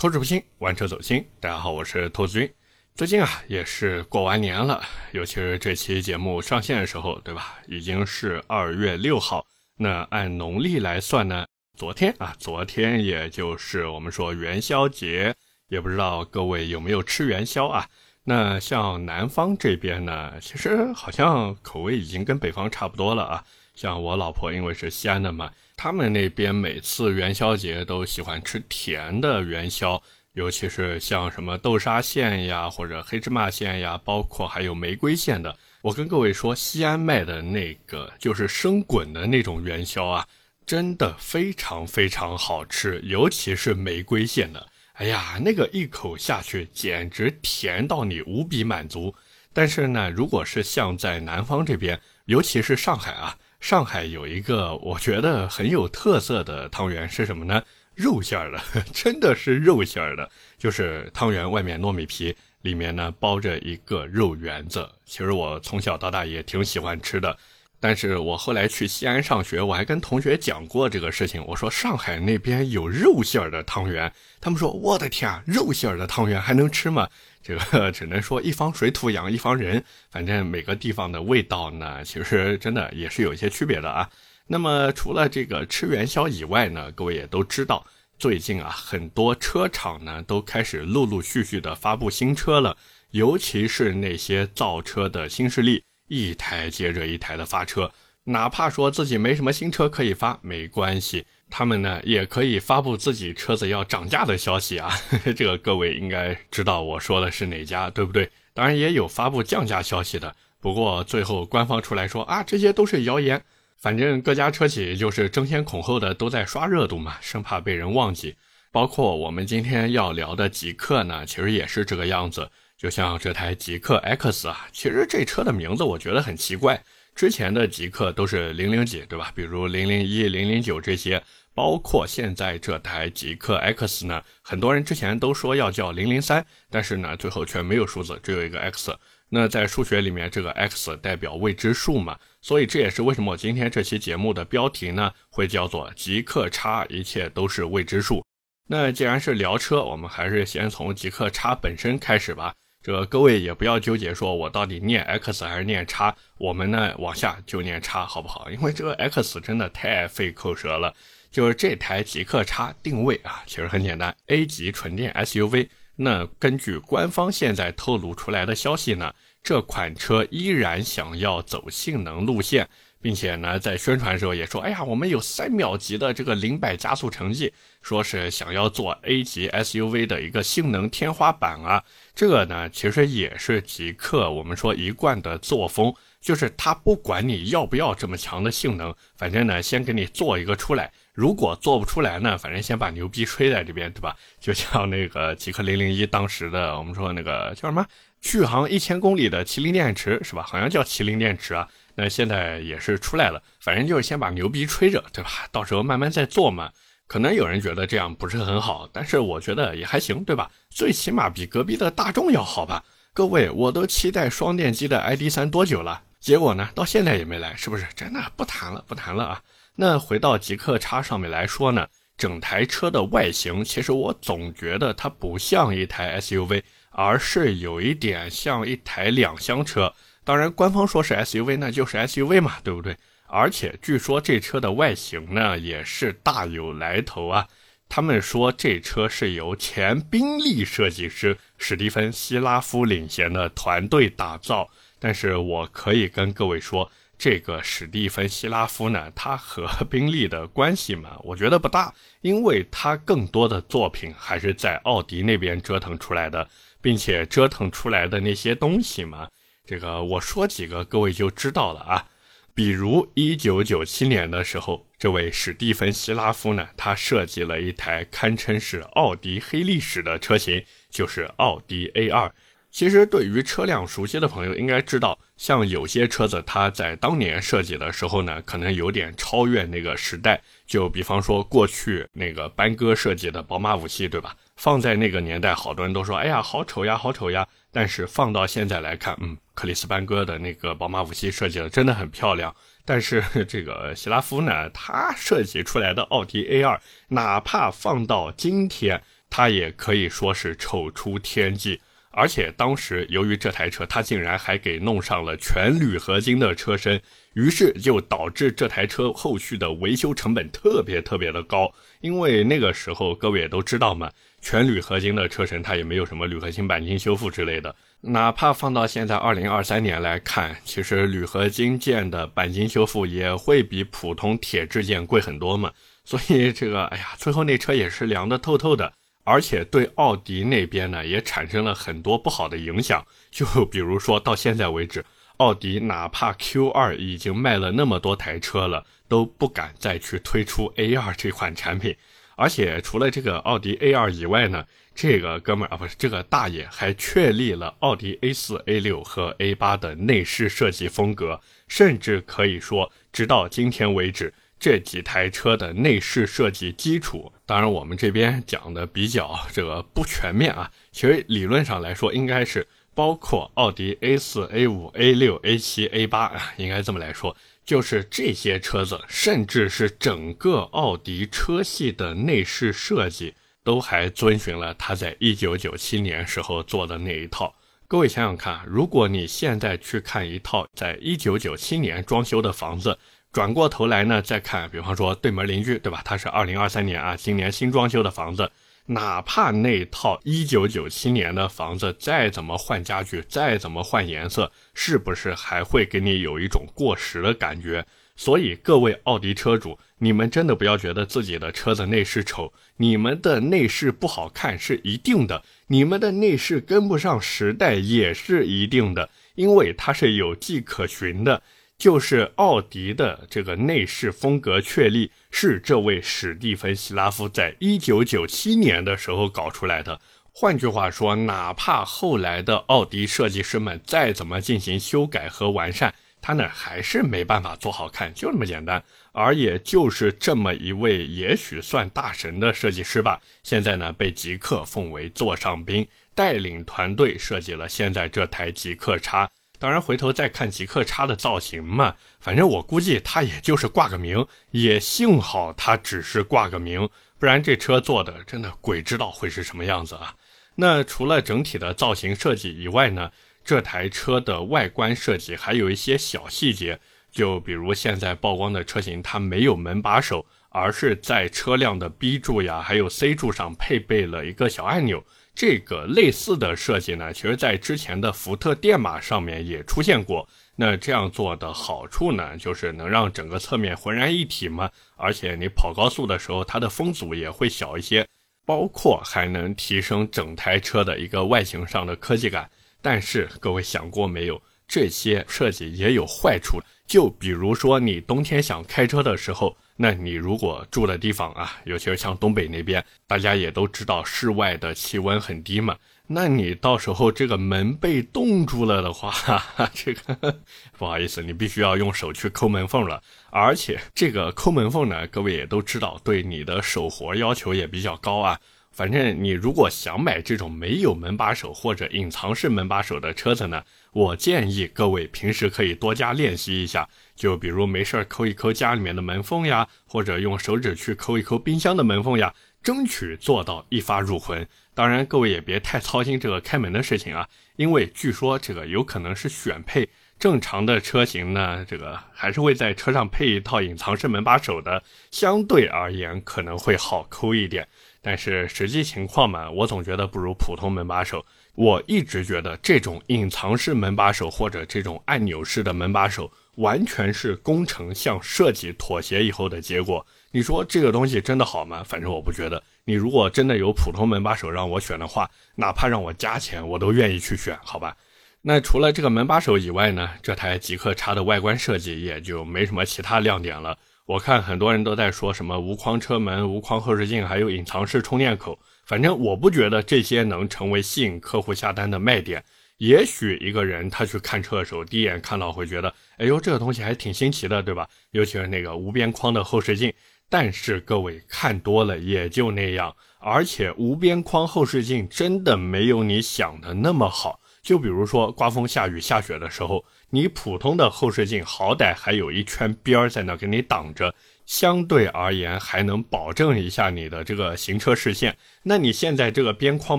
口齿不清，玩车走心。大家好，我是兔子君。最近啊，也是过完年了，尤其是这期节目上线的时候，对吧？已经是二月六号。那按农历来算呢，昨天啊，昨天也就是我们说元宵节，也不知道各位有没有吃元宵啊？那像南方这边呢，其实好像口味已经跟北方差不多了啊。像我老婆因为是西安的嘛。他们那边每次元宵节都喜欢吃甜的元宵，尤其是像什么豆沙馅呀，或者黑芝麻馅呀，包括还有玫瑰馅的。我跟各位说，西安卖的那个就是生滚的那种元宵啊，真的非常非常好吃，尤其是玫瑰馅的。哎呀，那个一口下去，简直甜到你无比满足。但是呢，如果是像在南方这边，尤其是上海啊。上海有一个我觉得很有特色的汤圆是什么呢？肉馅儿的，真的是肉馅儿的，就是汤圆外面糯米皮，里面呢包着一个肉圆子。其实我从小到大也挺喜欢吃的。但是我后来去西安上学，我还跟同学讲过这个事情。我说上海那边有肉馅儿的汤圆，他们说我的天啊，肉馅儿的汤圆还能吃吗？这个 只能说一方水土养一方人，反正每个地方的味道呢，其实真的也是有一些区别的啊。那么除了这个吃元宵以外呢，各位也都知道，最近啊很多车厂呢都开始陆陆续续的发布新车了，尤其是那些造车的新势力。一台接着一台的发车，哪怕说自己没什么新车可以发，没关系，他们呢也可以发布自己车子要涨价的消息啊。这个各位应该知道我说的是哪家，对不对？当然也有发布降价消息的，不过最后官方出来说啊，这些都是谣言。反正各家车企就是争先恐后的都在刷热度嘛，生怕被人忘记。包括我们今天要聊的极客呢，其实也是这个样子。就像这台极客 X 啊，其实这车的名字我觉得很奇怪。之前的极客都是零零几，对吧？比如零零一、零零九这些，包括现在这台极客 X 呢，很多人之前都说要叫零零三，但是呢，最后却没有数字，只有一个 X。那在数学里面，这个 X 代表未知数嘛，所以这也是为什么我今天这期节目的标题呢会叫做极客叉，一切都是未知数。那既然是聊车，我们还是先从极客叉本身开始吧。这各位也不要纠结，说我到底念 X 还是念叉，我们呢往下就念叉，好不好？因为这个 X 真的太费口舌了。就是这台极客叉定位啊，其实很简单，A 级纯电 SUV。那根据官方现在透露出来的消息呢，这款车依然想要走性能路线。并且呢，在宣传的时候也说，哎呀，我们有三秒级的这个零百加速成绩，说是想要做 A 级 SUV 的一个性能天花板啊。这个呢，其实也是极客我们说一贯的作风，就是他不管你要不要这么强的性能，反正呢，先给你做一个出来。如果做不出来呢，反正先把牛逼吹在这边，对吧？就像那个极客零零一当时的，我们说那个叫什么续航一千公里的麒麟电池，是吧？好像叫麒麟电池啊。那现在也是出来了，反正就是先把牛逼吹着，对吧？到时候慢慢再做嘛。可能有人觉得这样不是很好，但是我觉得也还行，对吧？最起码比隔壁的大众要好吧。各位，我都期待双电机的 ID 三多久了？结果呢，到现在也没来，是不是？真的不谈了，不谈了啊。那回到极客叉上面来说呢，整台车的外形，其实我总觉得它不像一台 SUV，而是有一点像一台两厢车。当然，官方说是 SUV，那就是 SUV 嘛，对不对？而且据说这车的外形呢也是大有来头啊。他们说这车是由前宾利设计师史蒂芬·希拉夫领衔的团队打造。但是我可以跟各位说，这个史蒂芬·希拉夫呢，他和宾利的关系嘛，我觉得不大，因为他更多的作品还是在奥迪那边折腾出来的，并且折腾出来的那些东西嘛。这个我说几个，各位就知道了啊。比如一九九七年的时候，这位史蒂芬·希拉夫呢，他设计了一台堪称是奥迪黑历史的车型，就是奥迪 A2。其实对于车辆熟悉的朋友应该知道，像有些车子它在当年设计的时候呢，可能有点超越那个时代。就比方说过去那个班戈设计的宝马五系，对吧？放在那个年代，好多人都说，哎呀，好丑呀，好丑呀。但是放到现在来看，嗯，克里斯班戈的那个宝马五系设计的真的很漂亮。但是这个希拉夫呢，他设计出来的奥迪 A2，哪怕放到今天，它也可以说是丑出天际。而且当时由于这台车它竟然还给弄上了全铝合金的车身，于是就导致这台车后续的维修成本特别特别的高。因为那个时候各位也都知道嘛，全铝合金的车身它也没有什么铝合金钣金修复之类的。哪怕放到现在二零二三年来看，其实铝合金件的钣金修复也会比普通铁质件贵很多嘛。所以这个，哎呀，最后那车也是凉的透透的。而且对奥迪那边呢，也产生了很多不好的影响。就比如说到现在为止，奥迪哪怕 Q2 已经卖了那么多台车了，都不敢再去推出 A2 这款产品。而且除了这个奥迪 A2 以外呢，这个哥们儿啊，不是这个大爷，还确立了奥迪 A4、A6 和 A8 的内饰设计风格，甚至可以说，直到今天为止。这几台车的内饰设计基础，当然我们这边讲的比较这个不全面啊。其实理论上来说，应该是包括奥迪 A4、A5、A6、A7、A8 啊，应该这么来说，就是这些车子，甚至是整个奥迪车系的内饰设计，都还遵循了他在1997年时候做的那一套。各位想想看，如果你现在去看一套在1997年装修的房子，转过头来呢，再看，比方说对门邻居，对吧？他是二零二三年啊，今年新装修的房子，哪怕那套一九九七年的房子再怎么换家具，再怎么换颜色，是不是还会给你有一种过时的感觉？所以各位奥迪车主，你们真的不要觉得自己的车子内饰丑，你们的内饰不好看是一定的，你们的内饰跟不上时代也是一定的，因为它是有迹可循的。就是奥迪的这个内饰风格确立，是这位史蒂芬·希拉夫在一九九七年的时候搞出来的。换句话说，哪怕后来的奥迪设计师们再怎么进行修改和完善，他那还是没办法做好看，就那么简单。而也就是这么一位也许算大神的设计师吧，现在呢被极客奉为座上宾，带领团队设计了现在这台极客叉。当然，回头再看极客叉的造型嘛，反正我估计他也就是挂个名，也幸好他只是挂个名，不然这车做的真的鬼知道会是什么样子啊。那除了整体的造型设计以外呢，这台车的外观设计还有一些小细节，就比如现在曝光的车型，它没有门把手，而是在车辆的 B 柱呀，还有 C 柱上配备了一个小按钮。这个类似的设计呢，其实在之前的福特电马上面也出现过。那这样做的好处呢，就是能让整个侧面浑然一体嘛，而且你跑高速的时候，它的风阻也会小一些，包括还能提升整台车的一个外形上的科技感。但是各位想过没有，这些设计也有坏处，就比如说你冬天想开车的时候。那你如果住的地方啊，尤其是像东北那边，大家也都知道室外的气温很低嘛。那你到时候这个门被冻住了的话，哈 哈这个不好意思，你必须要用手去抠门缝了。而且这个抠门缝呢，各位也都知道，对你的手活要求也比较高啊。反正你如果想买这种没有门把手或者隐藏式门把手的车子呢，我建议各位平时可以多加练习一下。就比如没事抠一抠家里面的门缝呀，或者用手指去抠一抠冰箱的门缝呀，争取做到一发入魂。当然，各位也别太操心这个开门的事情啊，因为据说这个有可能是选配。正常的车型呢，这个还是会在车上配一套隐藏式门把手的，相对而言可能会好抠一点。但是实际情况嘛，我总觉得不如普通门把手。我一直觉得这种隐藏式门把手或者这种按钮式的门把手。完全是工程向设计妥协以后的结果。你说这个东西真的好吗？反正我不觉得。你如果真的有普通门把手让我选的话，哪怕让我加钱，我都愿意去选，好吧？那除了这个门把手以外呢，这台极客叉的外观设计也就没什么其他亮点了。我看很多人都在说什么无框车门、无框后视镜，还有隐藏式充电口。反正我不觉得这些能成为吸引客户下单的卖点。也许一个人他去看车的时候，第一眼看到会觉得，哎呦，这个东西还挺新奇的，对吧？尤其是那个无边框的后视镜。但是各位看多了也就那样，而且无边框后视镜真的没有你想的那么好。就比如说刮风下雨下雪的时候，你普通的后视镜好歹还有一圈边在那给你挡着，相对而言还能保证一下你的这个行车视线。那你现在这个边框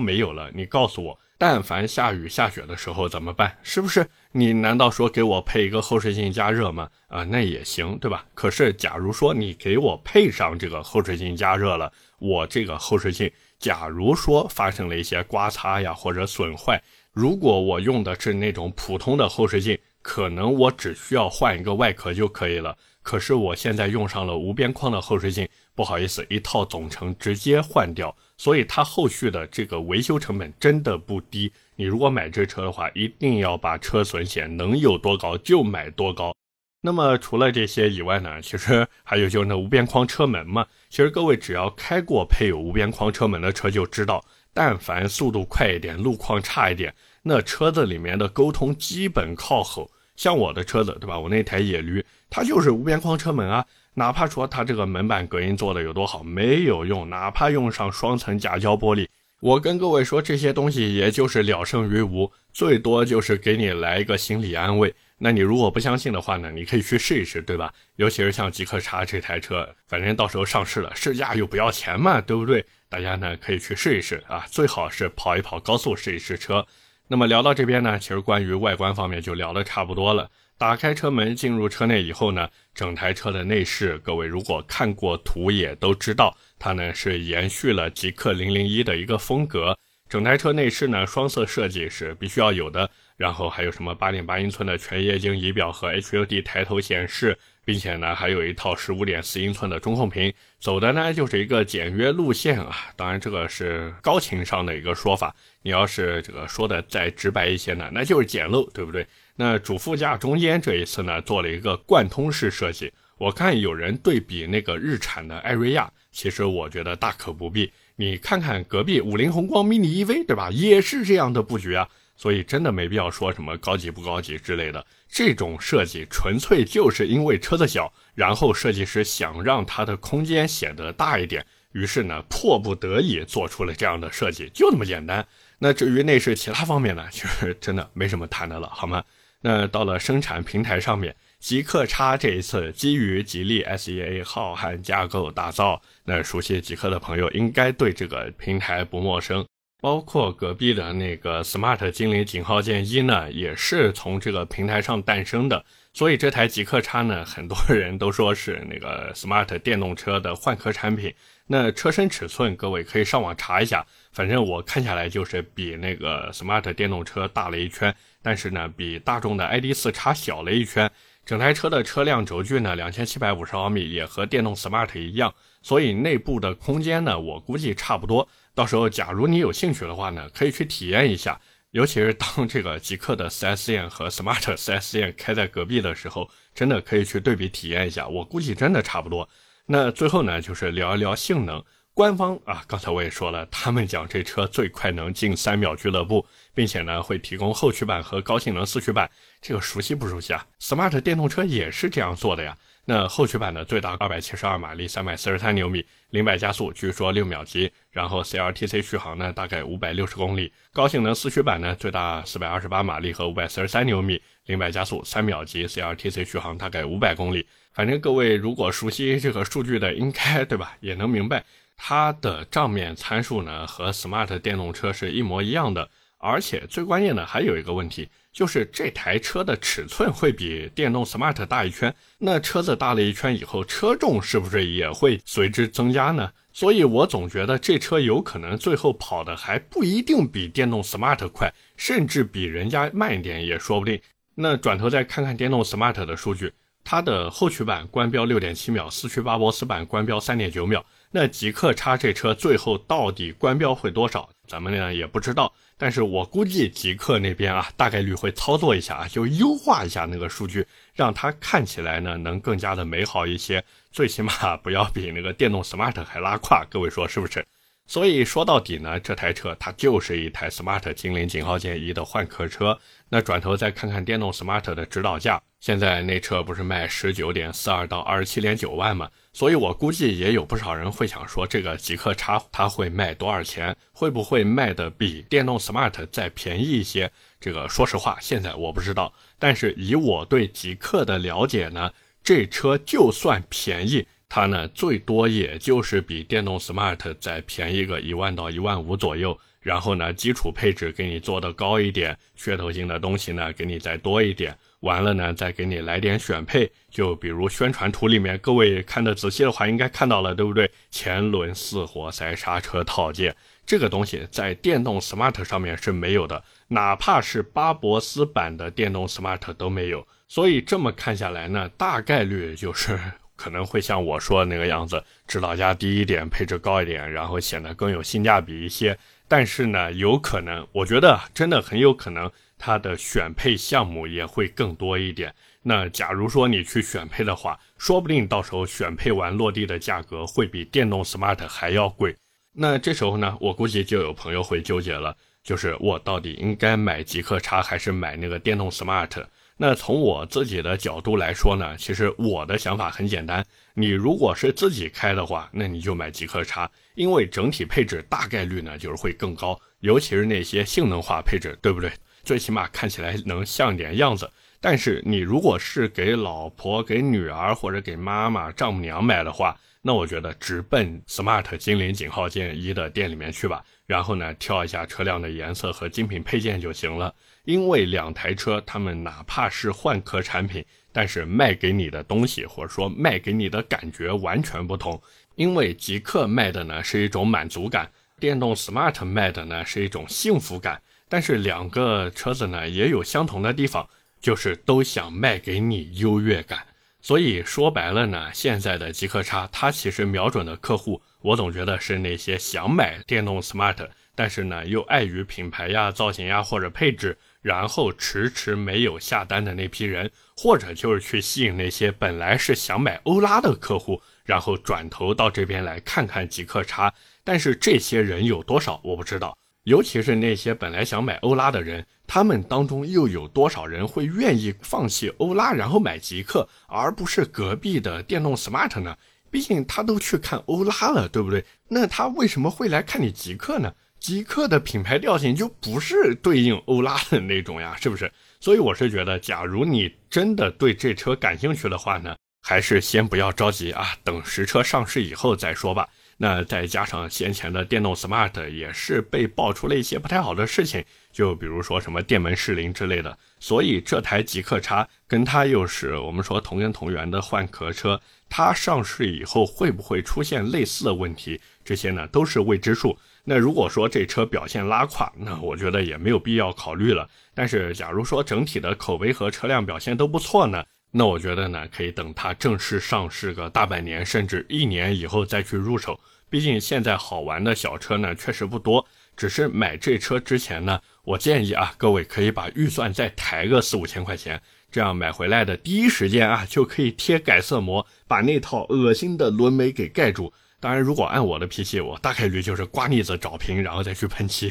没有了，你告诉我，但凡下雨下雪的时候怎么办？是不是？你难道说给我配一个后视镜加热吗？啊，那也行，对吧？可是假如说你给我配上这个后视镜加热了，我这个后视镜假如说发生了一些刮擦呀或者损坏，如果我用的是那种普通的后视镜，可能我只需要换一个外壳就可以了。可是我现在用上了无边框的后视镜，不好意思，一套总成直接换掉，所以它后续的这个维修成本真的不低。你如果买这车的话，一定要把车损险能有多高就买多高。那么除了这些以外呢，其实还有就是那无边框车门嘛。其实各位只要开过配有无边框车门的车就知道，但凡速度快一点，路况差一点，那车子里面的沟通基本靠吼。像我的车子，对吧？我那台野驴，它就是无边框车门啊。哪怕说它这个门板隔音做的有多好，没有用。哪怕用上双层夹胶玻璃，我跟各位说，这些东西也就是了胜于无，最多就是给你来一个心理安慰。那你如果不相信的话呢，你可以去试一试，对吧？尤其是像极客叉这台车，反正到时候上市了，试驾又不要钱嘛，对不对？大家呢可以去试一试啊，最好是跑一跑高速试一试车。那么聊到这边呢，其实关于外观方面就聊得差不多了。打开车门进入车内以后呢，整台车的内饰，各位如果看过图也都知道，它呢是延续了极氪零零一的一个风格。整台车内饰呢双色设计是必须要有的，然后还有什么八点八英寸的全液晶仪表和 HUD 抬头显示。并且呢，还有一套十五点四英寸的中控屏，走的呢就是一个简约路线啊。当然，这个是高情商的一个说法。你要是这个说的再直白一些呢，那就是简陋，对不对？那主副驾中间这一次呢，做了一个贯通式设计。我看有人对比那个日产的艾瑞亚，其实我觉得大可不必。你看看隔壁五菱宏光 mini EV，对吧？也是这样的布局啊。所以真的没必要说什么高级不高级之类的，这种设计纯粹就是因为车子小，然后设计师想让它的空间显得大一点，于是呢迫不得已做出了这样的设计，就那么简单。那至于内饰其他方面呢，其实真的没什么谈的了，好吗？那到了生产平台上面，极客叉这一次基于吉利 SEA 浩瀚架构打造，那熟悉极客的朋友应该对这个平台不陌生。包括隔壁的那个 Smart 精灵井号键一呢，也是从这个平台上诞生的。所以这台极客叉呢，很多人都说是那个 Smart 电动车的换壳产品。那车身尺寸，各位可以上网查一下。反正我看下来就是比那个 Smart 电动车大了一圈，但是呢，比大众的 ID.4 叉小了一圈。整台车的车辆轴距呢，两千七百五十毫米，也和电动 Smart 一样。所以内部的空间呢，我估计差不多。到时候，假如你有兴趣的话呢，可以去体验一下。尤其是当这个极客的 4S 店和 Smart 4S 店开在隔壁的时候，真的可以去对比体验一下。我估计真的差不多。那最后呢，就是聊一聊性能。官方啊，刚才我也说了，他们讲这车最快能进三秒俱乐部，并且呢会提供后驱版和高性能四驱版。这个熟悉不熟悉啊？Smart 电动车也是这样做的呀。那后驱版的最大二百七十二马力，三百四十三牛米，零百加速据说六秒级，然后 CLTC 续航呢大概五百六十公里。高性能四驱版呢最大四百二十八马力和五百四十三牛米，零百加速三秒级，CLTC 续航大概五百公里。反正各位如果熟悉这个数据的，应该对吧？也能明白它的账面参数呢和 Smart 电动车是一模一样的。而且最关键的还有一个问题，就是这台车的尺寸会比电动 smart 大一圈。那车子大了一圈以后，车重是不是也会随之增加呢？所以我总觉得这车有可能最后跑的还不一定比电动 smart 快，甚至比人家慢一点也说不定。那转头再看看电动 smart 的数据，它的后驱版官标六点七秒，四驱巴博斯版官标三点九秒。那极客叉这车最后到底官标会多少？咱们呢也不知道。但是我估计极客那边啊，大概率会操作一下啊，就优化一下那个数据，让它看起来呢能更加的美好一些，最起码不要比那个电动 smart 还拉胯，各位说是不是？所以说到底呢，这台车它就是一台 smart 精灵井号键一的换壳车。那转头再看看电动 smart 的指导价，现在那车不是卖十九点四二到二十七点九万吗？所以，我估计也有不少人会想说，这个极客叉它会卖多少钱？会不会卖的比电动 smart 再便宜一些？这个说实话，现在我不知道。但是以我对极客的了解呢，这车就算便宜，它呢最多也就是比电动 smart 再便宜个一万到一万五左右。然后呢，基础配置给你做的高一点，噱头性的东西呢给你再多一点。完了呢，再给你来点选配，就比如宣传图里面，各位看的仔细的话，应该看到了，对不对？前轮四活塞刹车套件，这个东西在电动 smart 上面是没有的，哪怕是巴博斯版的电动 smart 都没有。所以这么看下来呢，大概率就是可能会像我说的那个样子，指导价低一点，配置高一点，然后显得更有性价比一些。但是呢，有可能，我觉得真的很有可能。它的选配项目也会更多一点。那假如说你去选配的话，说不定到时候选配完落地的价格会比电动 smart 还要贵。那这时候呢，我估计就有朋友会纠结了，就是我到底应该买极客叉还是买那个电动 smart？那从我自己的角度来说呢，其实我的想法很简单，你如果是自己开的话，那你就买极客叉，因为整体配置大概率呢就是会更高，尤其是那些性能化配置，对不对？最起码看起来能像点样子，但是你如果是给老婆、给女儿或者给妈妈、丈母娘买的话，那我觉得直奔 Smart 精灵井号键一的店里面去吧，然后呢挑一下车辆的颜色和精品配件就行了。因为两台车，他们哪怕是换壳产品，但是卖给你的东西或者说卖给你的感觉完全不同。因为极客卖的呢是一种满足感，电动 Smart 卖的呢是一种幸福感。但是两个车子呢也有相同的地方，就是都想卖给你优越感。所以说白了呢，现在的极客叉它其实瞄准的客户，我总觉得是那些想买电动 smart，但是呢又碍于品牌呀、造型呀或者配置，然后迟迟没有下单的那批人，或者就是去吸引那些本来是想买欧拉的客户，然后转头到这边来看看极客叉。但是这些人有多少，我不知道。尤其是那些本来想买欧拉的人，他们当中又有多少人会愿意放弃欧拉，然后买极客，而不是隔壁的电动 smart 呢？毕竟他都去看欧拉了，对不对？那他为什么会来看你极客呢？极客的品牌调性就不是对应欧拉的那种呀，是不是？所以我是觉得，假如你真的对这车感兴趣的话呢，还是先不要着急啊，等实车上市以后再说吧。那再加上先前的电动 smart 也是被爆出了一些不太好的事情，就比如说什么电门失灵之类的，所以这台极客叉跟它又是我们说同根同源的换壳车，它上市以后会不会出现类似的问题？这些呢都是未知数。那如果说这车表现拉胯，那我觉得也没有必要考虑了。但是假如说整体的口碑和车辆表现都不错呢？那我觉得呢，可以等它正式上市个大半年，甚至一年以后再去入手。毕竟现在好玩的小车呢确实不多。只是买这车之前呢，我建议啊，各位可以把预算再抬个四五千块钱，这样买回来的第一时间啊，就可以贴改色膜，把那套恶心的轮眉给盖住。当然，如果按我的脾气，我大概率就是刮腻子找平，然后再去喷漆。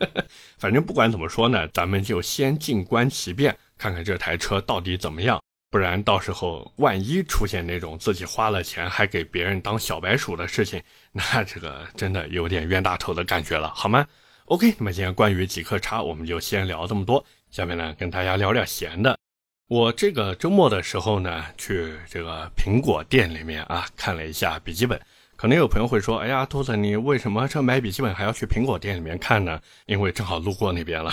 反正不管怎么说呢，咱们就先静观其变，看看这台车到底怎么样。不然到时候万一出现那种自己花了钱还给别人当小白鼠的事情，那这个真的有点冤大头的感觉了，好吗？OK，那么今天关于极客叉我们就先聊这么多。下面呢跟大家聊点闲的。我这个周末的时候呢去这个苹果店里面啊看了一下笔记本。可能有朋友会说：“哎呀，兔子，你为什么这买笔记本还要去苹果店里面看呢？因为正好路过那边了。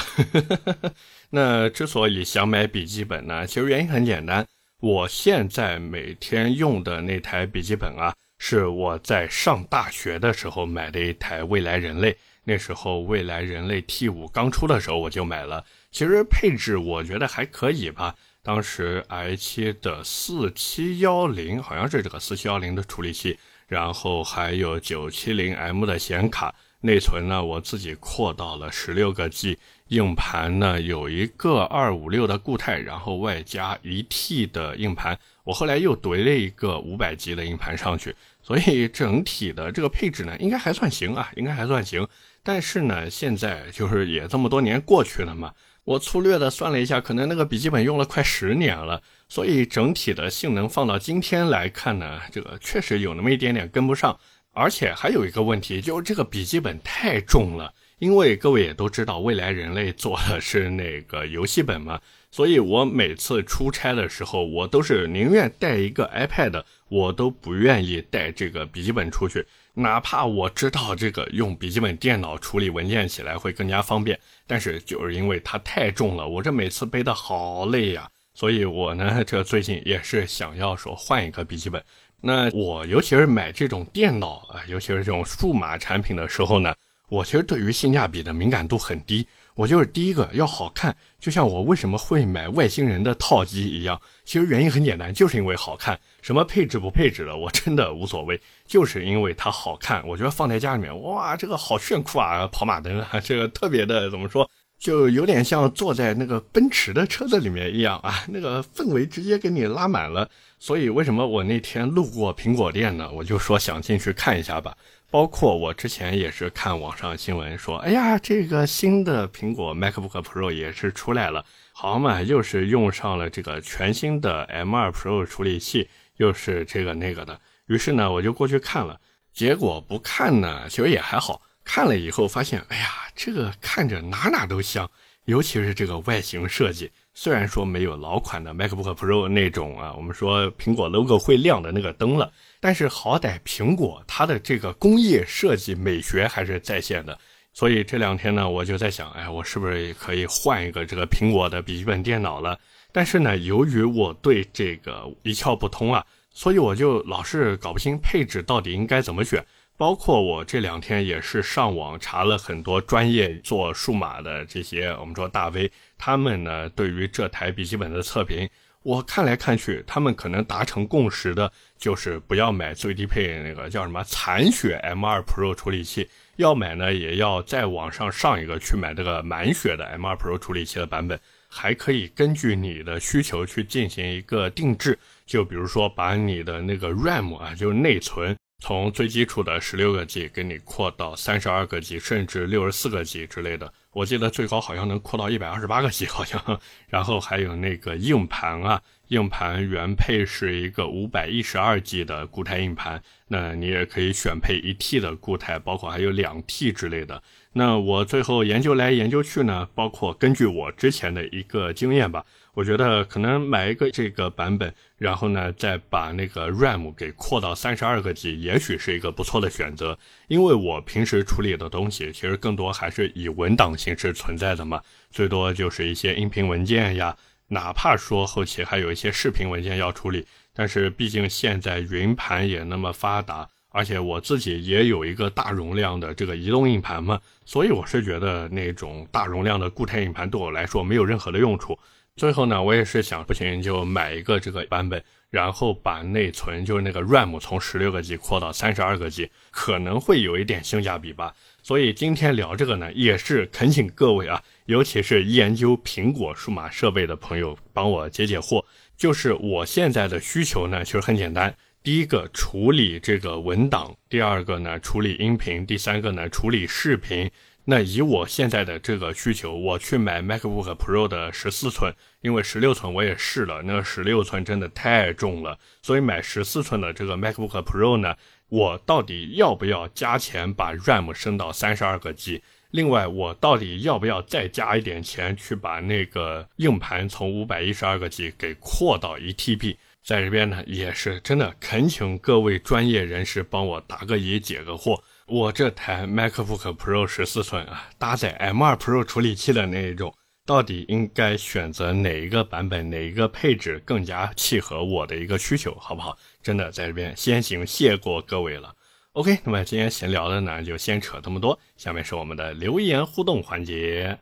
那之所以想买笔记本呢，其实原因很简单。我现在每天用的那台笔记本啊，是我在上大学的时候买的一台未来人类。那时候未来人类 T 五刚出的时候我就买了。其实配置我觉得还可以吧。当时 i7 的四七幺零，好像是这个四七幺零的处理器。”然后还有九七零 M 的显卡，内存呢我自己扩到了十六个 G，硬盘呢有一个二五六的固态，然后外加一 T 的硬盘，我后来又怼了一个五百 G 的硬盘上去，所以整体的这个配置呢应该还算行啊，应该还算行。但是呢，现在就是也这么多年过去了嘛。我粗略的算了一下，可能那个笔记本用了快十年了，所以整体的性能放到今天来看呢，这个确实有那么一点点跟不上。而且还有一个问题，就是这个笔记本太重了。因为各位也都知道，未来人类做的是那个游戏本嘛，所以我每次出差的时候，我都是宁愿带一个 iPad，我都不愿意带这个笔记本出去，哪怕我知道这个用笔记本电脑处理文件起来会更加方便，但是就是因为它太重了，我这每次背的好累呀。所以我呢，这最近也是想要说换一个笔记本。那我尤其是买这种电脑啊，尤其是这种数码产品的时候呢，我其实对于性价比的敏感度很低。我就是第一个要好看，就像我为什么会买外星人的套机一样，其实原因很简单，就是因为好看。什么配置不配置的，我真的无所谓，就是因为它好看。我觉得放在家里面，哇，这个好炫酷啊，跑马灯啊，这个特别的怎么说？就有点像坐在那个奔驰的车子里面一样啊，那个氛围直接给你拉满了。所以为什么我那天路过苹果店呢？我就说想进去看一下吧。包括我之前也是看网上新闻说，哎呀，这个新的苹果 MacBook Pro 也是出来了，好嘛，又是用上了这个全新的 M2 Pro 处理器，又是这个那个的。于是呢，我就过去看了，结果不看呢，其实也还好。看了以后发现，哎呀，这个看着哪哪都香，尤其是这个外形设计。虽然说没有老款的 MacBook Pro 那种啊，我们说苹果 logo 会亮的那个灯了，但是好歹苹果它的这个工业设计美学还是在线的。所以这两天呢，我就在想，哎，我是不是可以换一个这个苹果的笔记本电脑了？但是呢，由于我对这个一窍不通啊，所以我就老是搞不清配置到底应该怎么选。包括我这两天也是上网查了很多专业做数码的这些我们说大 V，他们呢对于这台笔记本的测评，我看来看去，他们可能达成共识的就是不要买最低配那个叫什么残血 M2 Pro 处理器，要买呢也要再往上上一个去买这个满血的 M2 Pro 处理器的版本，还可以根据你的需求去进行一个定制，就比如说把你的那个 RAM 啊，就是内存。从最基础的十六个 G 给你扩到三十二个 G，甚至六十四个 G 之类的，我记得最高好像能扩到一百二十八个 G，好像。然后还有那个硬盘啊，硬盘原配是一个五百一十二 G 的固态硬盘，那你也可以选配一 T 的固态，包括还有两 T 之类的。那我最后研究来研究去呢，包括根据我之前的一个经验吧。我觉得可能买一个这个版本，然后呢，再把那个 RAM 给扩到三十二个 G，也许是一个不错的选择。因为我平时处理的东西，其实更多还是以文档形式存在的嘛，最多就是一些音频文件呀，哪怕说后期还有一些视频文件要处理。但是毕竟现在云盘也那么发达，而且我自己也有一个大容量的这个移动硬盘嘛，所以我是觉得那种大容量的固态硬盘对我来说没有任何的用处。最后呢，我也是想不行就买一个这个版本，然后把内存就是那个 RAM 从十六个 G 扩到三十二个 G，可能会有一点性价比吧。所以今天聊这个呢，也是恳请各位啊，尤其是研究苹果数码设备的朋友帮我解解惑。就是我现在的需求呢，其实很简单：第一个处理这个文档，第二个呢处理音频，第三个呢处理视频。那以我现在的这个需求，我去买 MacBook Pro 的十四寸，因为十六寸我也试了，那个十六寸真的太重了，所以买十四寸的这个 MacBook Pro 呢，我到底要不要加钱把 RAM 升到三十二个 G？另外，我到底要不要再加一点钱去把那个硬盘从五百一十二个 G 给扩到一 TB？在这边呢，也是真的恳请各位专业人士帮我答个疑、解个惑。我这台 MacBook Pro 十四寸啊，搭载 M2 Pro 处理器的那一种，到底应该选择哪一个版本，哪一个配置更加契合我的一个需求，好不好？真的在这边先行谢过各位了。OK，那么今天闲聊的呢，就先扯这么多。下面是我们的留言互动环节。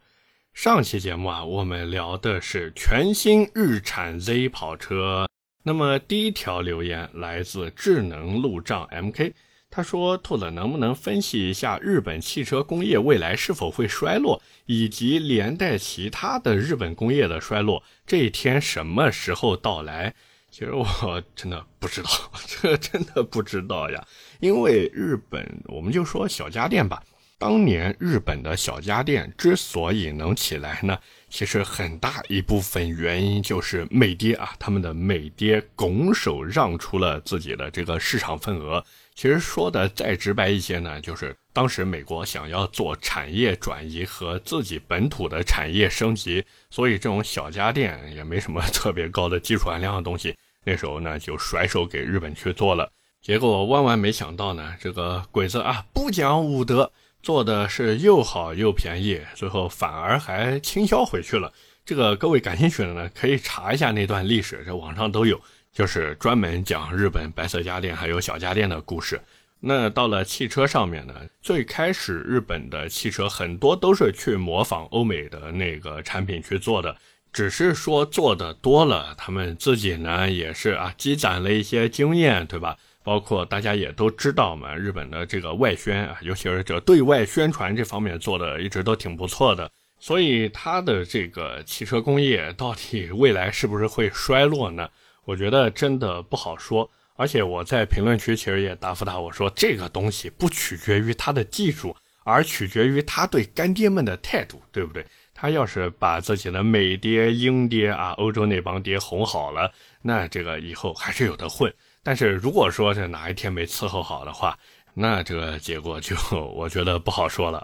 上期节目啊，我们聊的是全新日产 Z 跑车。那么第一条留言来自智能路障 MK。他说：“兔子能不能分析一下日本汽车工业未来是否会衰落，以及连带其他的日本工业的衰落，这一天什么时候到来？”其实我 真的不知道，这真的不知道呀。因为日本，我们就说小家电吧，当年日本的小家电之所以能起来呢，其实很大一部分原因就是美爹啊，他们的美爹拱手让出了自己的这个市场份额。其实说的再直白一些呢，就是当时美国想要做产业转移和自己本土的产业升级，所以这种小家电也没什么 特别高的技术含量的东西，那时候呢就甩手给日本去做了。结果万万没想到呢，这个鬼子啊不讲武德，做的是又好又便宜，最后反而还倾销回去了。这个各位感兴趣的呢，可以查一下那段历史，这网上都有，就是专门讲日本白色家电还有小家电的故事。那到了汽车上面呢，最开始日本的汽车很多都是去模仿欧美的那个产品去做的，只是说做的多了，他们自己呢也是啊积攒了一些经验，对吧？包括大家也都知道嘛，日本的这个外宣啊，尤其是这对外宣传这方面做的一直都挺不错的，所以它的这个汽车工业到底未来是不是会衰落呢？我觉得真的不好说。而且我在评论区其实也答复他，我说这个东西不取决于他的技术，而取决于他对干爹们的态度，对不对？他要是把自己的美爹、英爹啊，欧洲那帮爹哄好了，那这个以后还是有的混。但是如果说是哪一天没伺候好的话，那这个结果就 我觉得不好说了。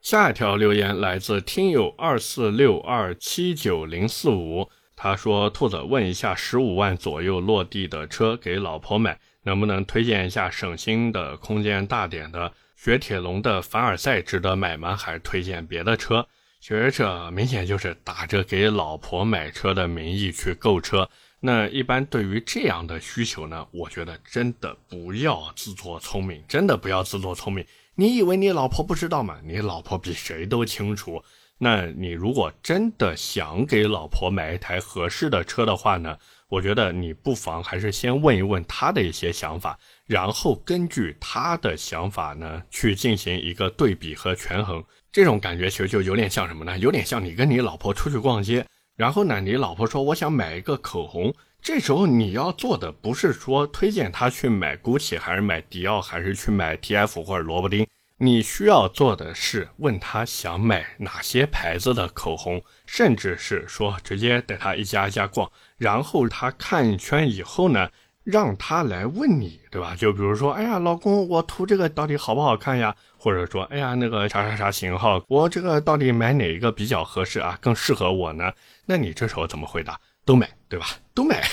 下一条留言来自听友二四六二七九零四五，他说：“兔子问一下，十五万左右落地的车给老婆买，能不能推荐一下省心的、空间大点的？雪铁龙的凡尔赛值得买吗？还是推荐别的车？”学者明显就是打着给老婆买车的名义去购车。那一般对于这样的需求呢，我觉得真的不要自作聪明，真的不要自作聪明。你以为你老婆不知道吗？你老婆比谁都清楚。那你如果真的想给老婆买一台合适的车的话呢，我觉得你不妨还是先问一问她的一些想法，然后根据她的想法呢去进行一个对比和权衡。这种感觉其实就有点像什么呢？有点像你跟你老婆出去逛街。然后呢，你老婆说我想买一个口红，这时候你要做的不是说推荐她去买 GUCCI 还是买迪奥还是去买 TF 或者萝卜丁，你需要做的是问他想买哪些牌子的口红，甚至是说直接带他一家一家逛，然后他看一圈以后呢，让他来问你，对吧？就比如说，哎呀，老公，我涂这个到底好不好看呀？或者说，哎呀，那个啥啥啥型号，我这个到底买哪一个比较合适啊？更适合我呢？那你这时候怎么回答？都买，对吧？都买。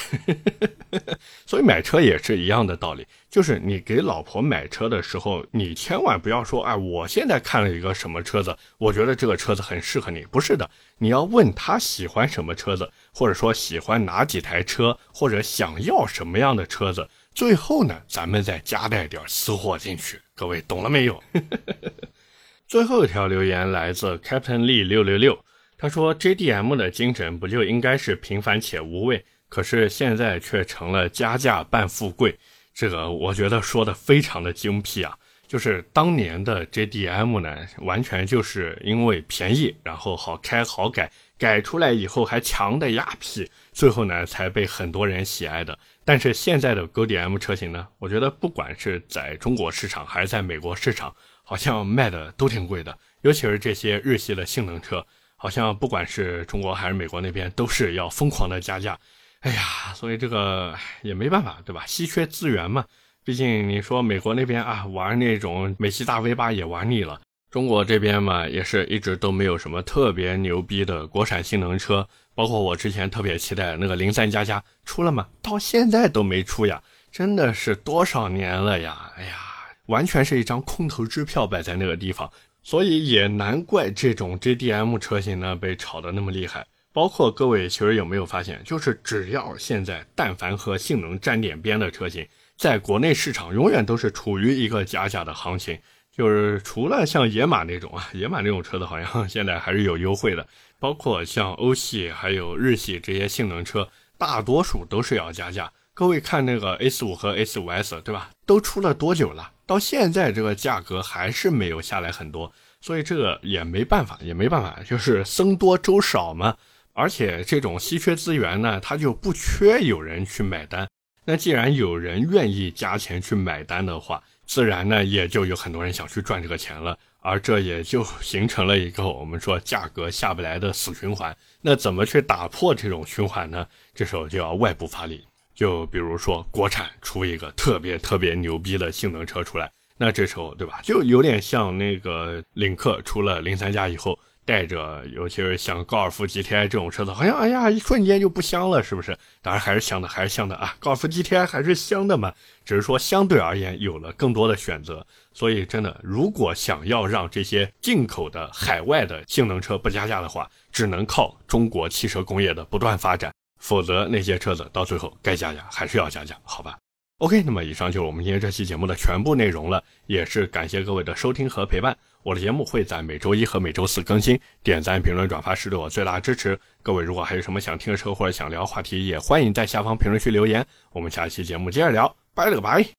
所以买车也是一样的道理，就是你给老婆买车的时候，你千万不要说，哎，我现在看了一个什么车子，我觉得这个车子很适合你。不是的，你要问他喜欢什么车子，或者说喜欢哪几台车，或者想要什么样的车子。最后呢，咱们再夹带点私货进去。各位懂了没有？最后一条留言来自 Captain Lee 六六六。他说：“JDM 的精神不就应该是平凡且无畏？可是现在却成了加价扮富贵。”这个我觉得说的非常的精辟啊！就是当年的 JDM 呢，完全就是因为便宜，然后好开好改，改出来以后还强的压屁，最后呢才被很多人喜爱的。但是现在的 GDM 车型呢，我觉得不管是在中国市场还是在美国市场，好像卖的都挺贵的，尤其是这些日系的性能车。好像不管是中国还是美国那边，都是要疯狂的加价，哎呀，所以这个也没办法，对吧？稀缺资源嘛。毕竟你说美国那边啊，玩那种美系大 V 八也玩腻了，中国这边嘛，也是一直都没有什么特别牛逼的国产性能车。包括我之前特别期待那个零三加加出了吗？到现在都没出呀，真的是多少年了呀？哎呀，完全是一张空头支票摆在那个地方。所以也难怪这种 JDM 车型呢被炒得那么厉害。包括各位其实有没有发现，就是只要现在但凡和性能沾点边的车型，在国内市场永远都是处于一个加价的行情。就是除了像野马那种啊，野马那种车子好像现在还是有优惠的。包括像欧系还有日系这些性能车，大多数都是要加价。各位看那个 S 五和 S 五 S 对吧？都出了多久了？到现在这个价格还是没有下来很多，所以这个也没办法，也没办法，就是僧多粥少嘛。而且这种稀缺资源呢，它就不缺有人去买单。那既然有人愿意加钱去买单的话，自然呢也就有很多人想去赚这个钱了。而这也就形成了一个我们说价格下不来的死循环。那怎么去打破这种循环呢？这时候就要外部发力。就比如说，国产出一个特别特别牛逼的性能车出来，那这时候，对吧？就有点像那个领克出了零三加以后，带着，尤其是像高尔夫 GTI 这种车子，好像哎呀，一瞬间就不香了，是不是？当然还是香的，还是香的啊！高尔夫 GTI 还是香的嘛，只是说相对而言有了更多的选择。所以真的，如果想要让这些进口的海外的性能车不加价的话，只能靠中国汽车工业的不断发展，否则那些车子到最后该加价还是要加价，好吧？OK，那么以上就是我们今天这期节目的全部内容了，也是感谢各位的收听和陪伴。我的节目会在每周一和每周四更新，点赞、评论、转发是对我最大的支持。各位如果还有什么想听的车或者想聊话题，也欢迎在下方评论区留言。我们下期节目接着聊，拜了个拜。